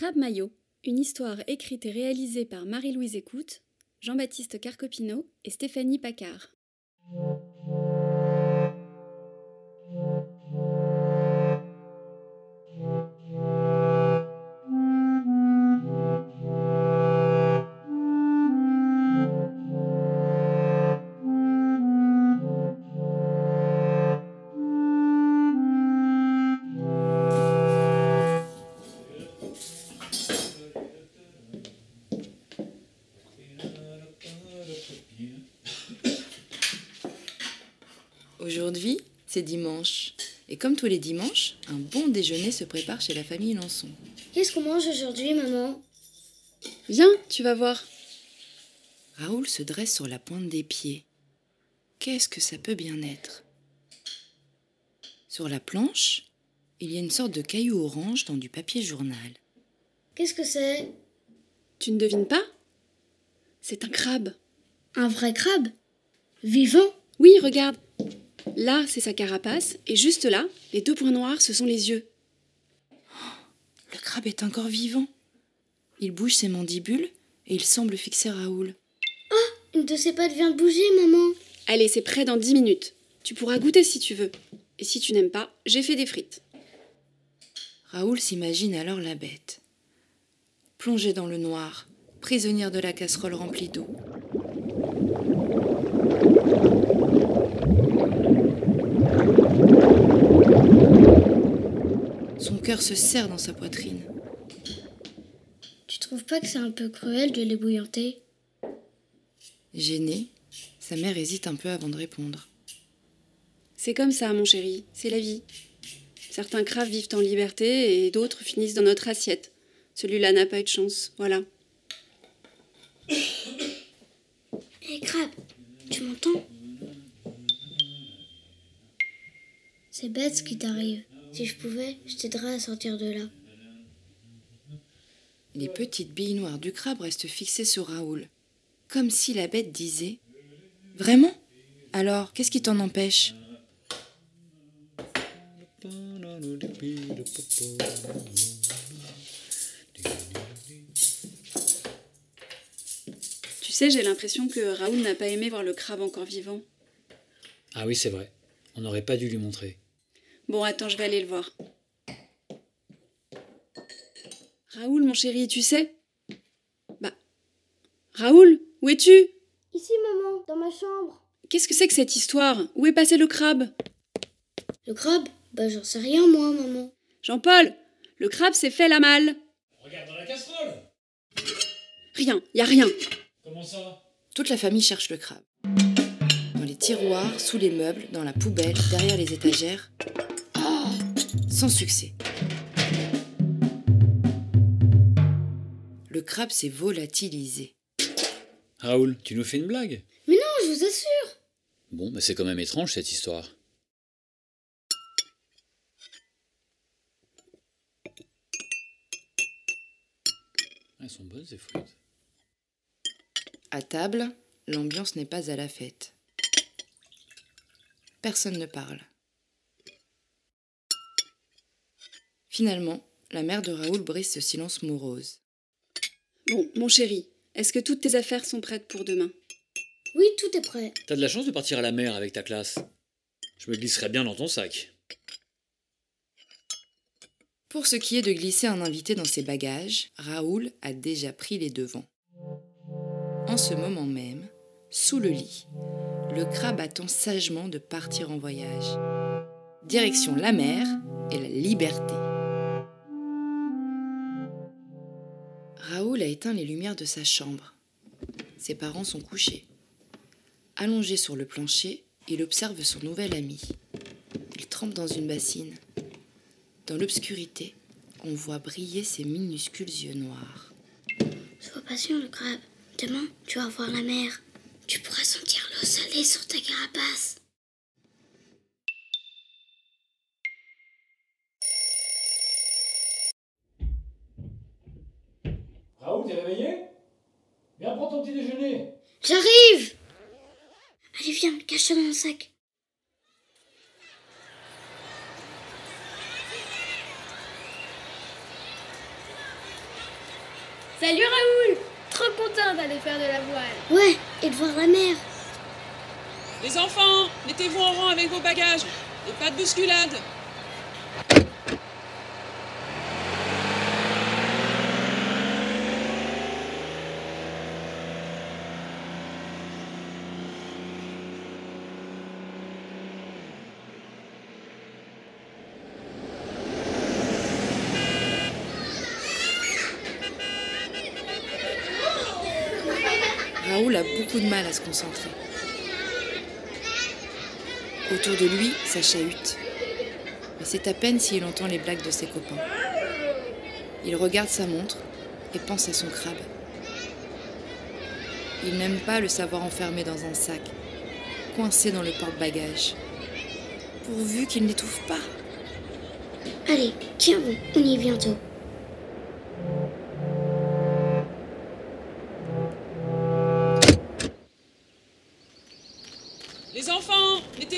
Crabe Maillot, une histoire écrite et réalisée par Marie-Louise Écoute, Jean-Baptiste Carcopino et Stéphanie Paccard. Aujourd'hui, c'est dimanche. Et comme tous les dimanches, un bon déjeuner se prépare chez la famille Lançon. Qu'est-ce qu'on mange aujourd'hui, maman? Viens, tu vas voir. Raoul se dresse sur la pointe des pieds. Qu'est-ce que ça peut bien être? Sur la planche, il y a une sorte de caillou orange dans du papier journal. Qu'est-ce que c'est? Tu ne devines pas? C'est un crabe. Un vrai crabe? Vivant? Oui, regarde. Là, c'est sa carapace, et juste là, les deux points noirs, ce sont les yeux. Le crabe est encore vivant. Il bouge ses mandibules et il semble fixer Raoul. Une de ses pattes vient de bouger, maman. Allez, c'est prêt dans 10 minutes. Tu pourras goûter si tu veux. Et si tu n'aimes pas, j'ai fait des frites. Raoul s'imagine alors la bête. Plongée dans le noir, prisonnière de la casserole remplie d'eau. Son cœur se serre dans sa poitrine. Tu trouves pas que c'est un peu cruel de les bouillanter? Gênée, sa mère hésite un peu avant de répondre. C'est comme ça, mon chéri, c'est la vie. Certains craves vivent en liberté et d'autres finissent dans notre assiette. Celui-là n'a pas eu de chance, voilà. Hé, crabe, tu m'entends? C'est bête ce qui t'arrive. Si je pouvais, je t'aiderais à sortir de là. Les petites billes noires du crabe restent fixées sur Raoul, comme si la bête disait Vraiment? Alors, qu'est-ce qui t'en empêche? Tu sais, j'ai l'impression que Raoul n'a pas aimé voir le crabe encore vivant. Ah oui, c'est vrai. On n'aurait pas dû lui montrer. Bon, attends, je vais aller le voir. Raoul, mon chéri, tu sais? Bah. Raoul, où es-tu? Ici, maman, dans ma chambre. Qu'est-ce que c'est que cette histoire? Où est passé le crabe? Le crabe? Bah, j'en sais rien, moi, maman. Jean-Paul, le crabe s'est fait la malle. Regarde dans la casserole Rien, y a rien. Comment ça? Toute la famille cherche le crabe. Dans les tiroirs, sous les meubles, dans la poubelle, derrière les étagères. Sans succès. Le crabe s'est volatilisé. Raoul, tu nous fais une blague? Mais non, je vous assure. Bon, bah c'est quand même étrange cette histoire. Ah, Elles sont bonnes ces frites. À table, l'ambiance n'est pas à la fête. Personne ne parle. Finalement, la mère de Raoul brise ce silence morose. Bon, mon chéri, est-ce que toutes tes affaires sont prêtes pour demain? Oui, tout est prêt. T'as de la chance de partir à la mer avec ta classe. Je me glisserais bien dans ton sac. Pour ce qui est de glisser un invité dans ses bagages, Raoul a déjà pris les devants. En ce moment même, sous le lit, le crabe attend sagement de partir en voyage. Direction la mer et la liberté. Éteint les lumières de sa chambre. Ses parents sont couchés. Allongé sur le plancher, il observe son nouvel ami. Il trempe dans une bassine. Dans l'obscurité, on voit briller ses minuscules yeux noirs. Sois patient, le crabe. Demain, tu vas voir la mer. Tu pourras sentir l'eau salée sur ta carapace. Sac. Salut Raoul Trop content d'aller faire de la voile. Ouais, et de voir la mer. Les enfants, mettez-vous en rang avec vos bagages. Et pas de bousculade. A beaucoup de mal à se concentrer. Autour de lui, ça chahute. Mais c'est à peine s'il entend les blagues de ses copains. Il regarde sa montre et pense à son crabe. Il n'aime pas le savoir enfermé dans un sac, coincé dans le porte-bagages. Pourvu qu'il n'étouffe pas. Allez, tiens bon, on y est bientôt.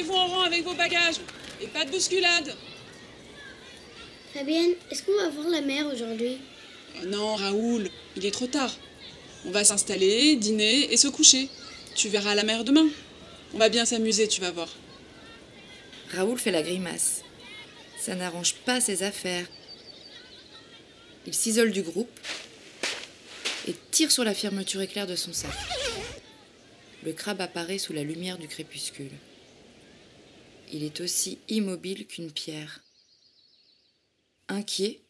Mettez-vous en rang avec vos bagages. Et pas de bousculade. Fabienne, est-ce qu'on va voir la mer aujourd'hui? Oh non, Raoul, il est trop tard. On va s'installer, dîner et se coucher. Tu verras la mer demain. On va bien s'amuser, tu vas voir. Raoul fait la grimace. Ça n'arrange pas ses affaires. Il s'isole du groupe et tire sur la fermeture éclair de son sac. Le crabe apparaît sous la lumière du crépuscule. Il est aussi immobile qu'une pierre. Inquiet,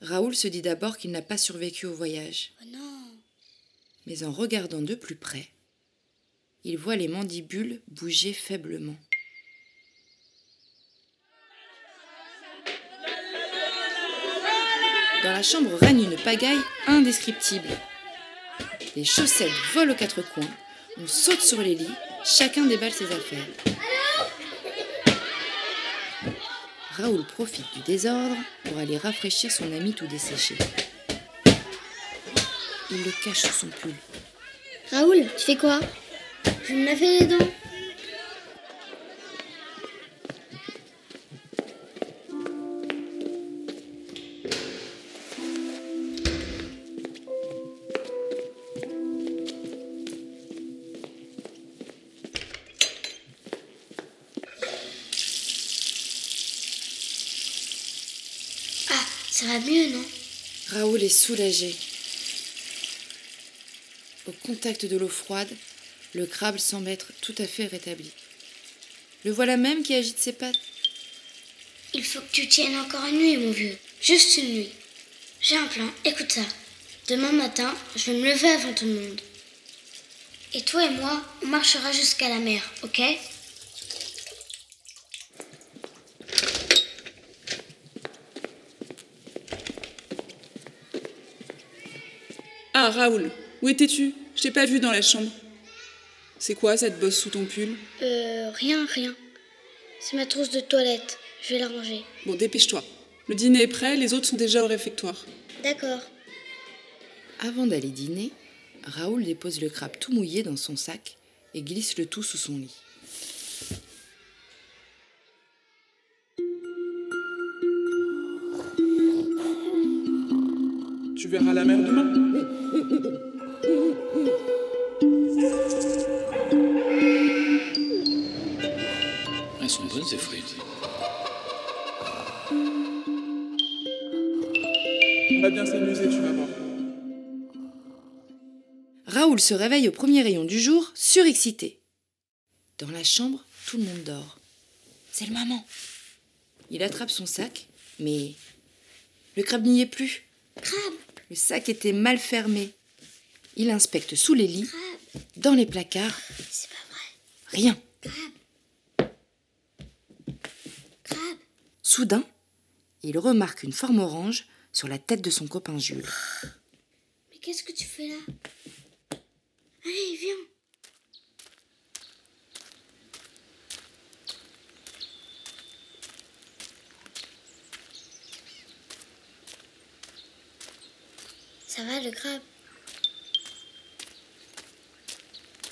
Raoul se dit d'abord qu'il n'a pas survécu au voyage. Oh non Mais en regardant de plus près, il voit les mandibules bouger faiblement. Dans la chambre règne une pagaille indescriptible. Les chaussettes volent aux quatre coins, on saute sur les lits, chacun déballe ses affaires. Raoul profite du désordre pour aller rafraîchir son ami tout desséché. Il le cache sous son pull. Raoul, tu fais quoi? Je me laver les dents. Soulagé. Au contact de l'eau froide, le crabe semble être tout à fait rétabli. Le voilà même qui agite ses pattes. Il faut que tu tiennes encore une nuit, mon vieux. Juste une nuit. J'ai un plan, écoute ça. Demain matin, je vais me lever avant tout le monde. Et toi et moi, on marchera jusqu'à la mer, ok? Ah, Raoul, où étais-tu? Je t'ai pas vu dans la chambre. C'est quoi cette bosse sous ton pull? Euh, rien, rien. C'est ma trousse de toilette. Je vais la ranger. Bon, dépêche-toi. Le dîner est prêt, les autres sont déjà au réfectoire. D'accord. Avant d'aller dîner, Raoul dépose le crabe tout mouillé dans son sac et glisse le tout sous son lit. Tu verras la mer demain? Elles sont bonnes ces frites. On va bien s'amuser, tu vas voir. Raoul se réveille au premier rayon du jour, surexcité. Dans la chambre, tout le monde dort. C'est le moment. Il attrape son sac, mais le crabe n'y est plus. Crabe, Le sac était mal fermé. Il inspecte sous les lits, dans les placards, rien. Soudain, il remarque une forme orange sur la tête de son copain Jules. Mais qu'est-ce que tu fais là? Allez, viens. Ça va le crabe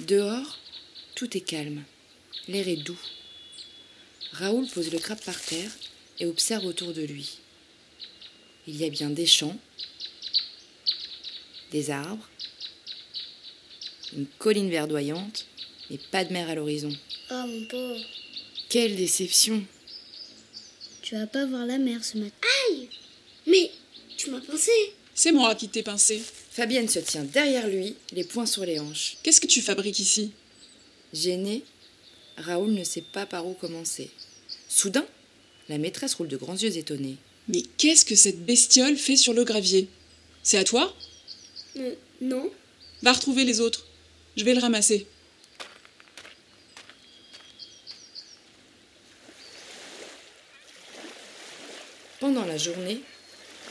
Dehors, tout est calme. L'air est doux. Raoul pose le crabe par terre et observe autour de lui. Il y a bien des champs, des arbres, une colline verdoyante, mais pas de mer à l'horizon. Oh mon pauvre, Quelle déception tu vas pas voir la mer ce matin. Aïe Mais tu m'as pensé C'est moi qui t'ai pincé. Fabienne se tient derrière lui, les poings sur les hanches. Qu'est-ce que tu fabriques ici? Gêné, Raoul ne sait pas par où commencer. Soudain, la maîtresse roule de grands yeux étonnés. Mais qu'est-ce que cette bestiole fait sur le gravier? C'est à toi? Euh, Non. Va retrouver les autres. Je vais le ramasser. Pendant la journée,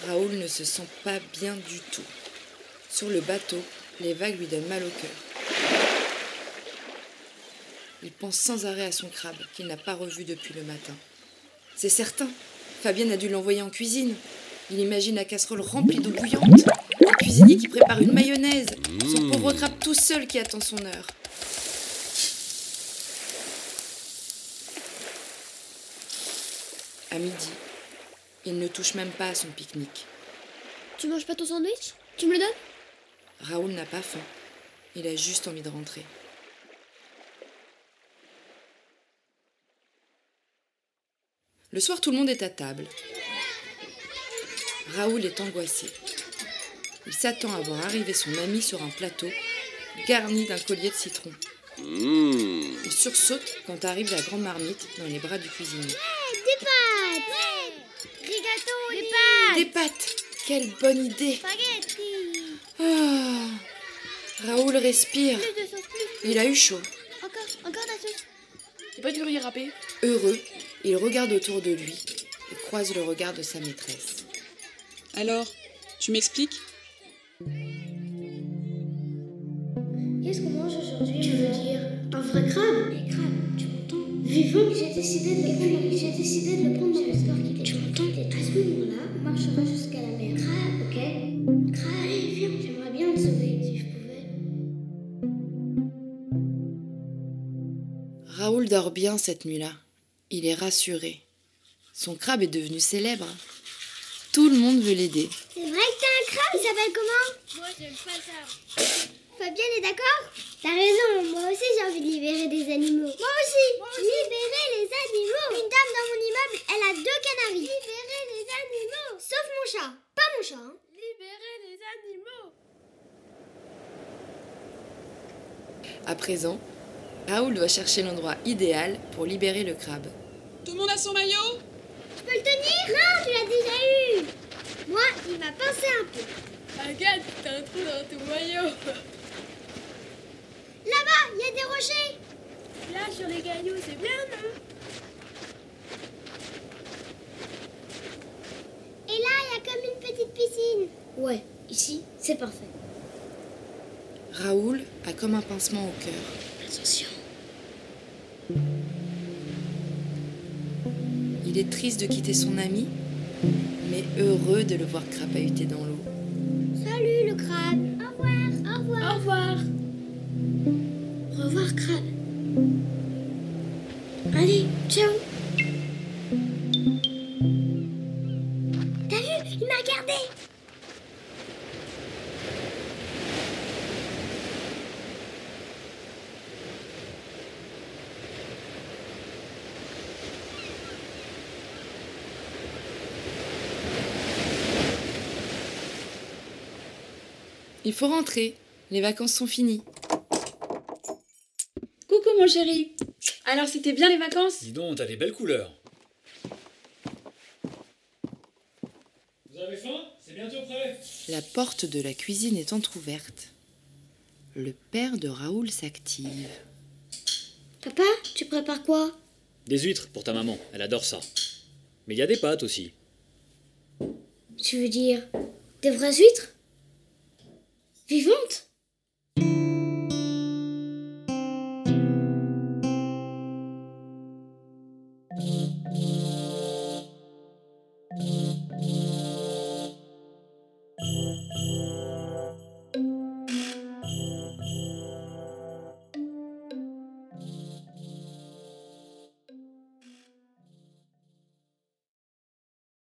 Raoul ne se sent pas bien du tout. Sur le bateau, les vagues lui donnent mal au cœur. Il pense sans arrêt à son crabe qu'il n'a pas revu depuis le matin. C'est certain, Fabienne a dû l'envoyer en cuisine. Il imagine la casserole remplie d'eau bouillante, le cuisinier qui prépare une mayonnaise, son pauvre crabe tout seul qui attend son heure. À midi, il ne touche même pas à son pique-nique. Tu manges pas ton sandwich? Tu me le donnes? Raoul n'a pas faim. Il a juste envie de rentrer. Le soir, tout le monde est à table. Raoul est angoissé. Il s'attend à voir arriver son ami sur un plateau garni d'un collier de citron. Il sursaute quand arrive la grande marmite dans les bras du cuisinier. Des pâtes Rigato Des pâtes Des pâtes Quelle bonne idée Spaghetti Ah Raoul respire. Plus de sauce, plus. Il a eu chaud. Encore, encore de la sauce. Y'a pas du riz râpé Heureux, il regarde autour de lui et croise le regard de sa maîtresse. Alors, tu m'expliques? Qu'est-ce qu'on mange aujourd'hui Tu veux dire un vrai crabe Les crabes, tu m'entends Vivant J'ai décidé de le prendre. J'ai décidé de le prendre dans mon store Tu m'entends À ce moment-là, on marchera jusqu'à la mer. Crabe, ok Crabe, allez, viens. J'aimerais bien te sauver si je pouvais. Raoul dort bien cette nuit-là. Il est rassuré. Son crabe est devenu célèbre. Tout le monde veut l'aider. C'est vrai que t'as un crabe Il s'appelle comment? Moi, j'aime pas ça. Fabienne est d'accord? T'as raison, moi aussi j'ai envie de libérer des animaux. Moi aussi, Libérer les animaux Une dame dans mon immeuble, elle a deux canaris. Libérer les animaux Sauf mon chat. Pas mon chat, hein. Libérer les animaux. À présent, Raoul doit chercher l'endroit idéal pour libérer le crabe. Tout le monde a son maillot? Tu peux le tenir? Non, tu l'as déjà eu Moi, il m'a pincé un peu. Regarde, t'as un trou dans ton maillot. Des rochers Là, sur les cailloux, c'est bien, non Et là, il y a comme une petite piscine. Ouais, ici, c'est parfait. Raoul a comme un pincement au cœur. Attention. Il est triste de quitter son ami, mais heureux de le voir crapahuter dans l'eau. Salut le Il faut rentrer. Les vacances sont finies. Coucou mon chéri. Alors c'était bien les vacances? Dis donc, t'as des belles couleurs. Vous avez faim? C'est bientôt prêt. La porte de la cuisine est entr'ouverte. Le père de Raoul s'active. Papa, tu prépares quoi? Des huîtres pour ta maman, elle adore ça. Mais il y a des pâtes aussi. Tu veux dire des vraies huîtres? Wie woont?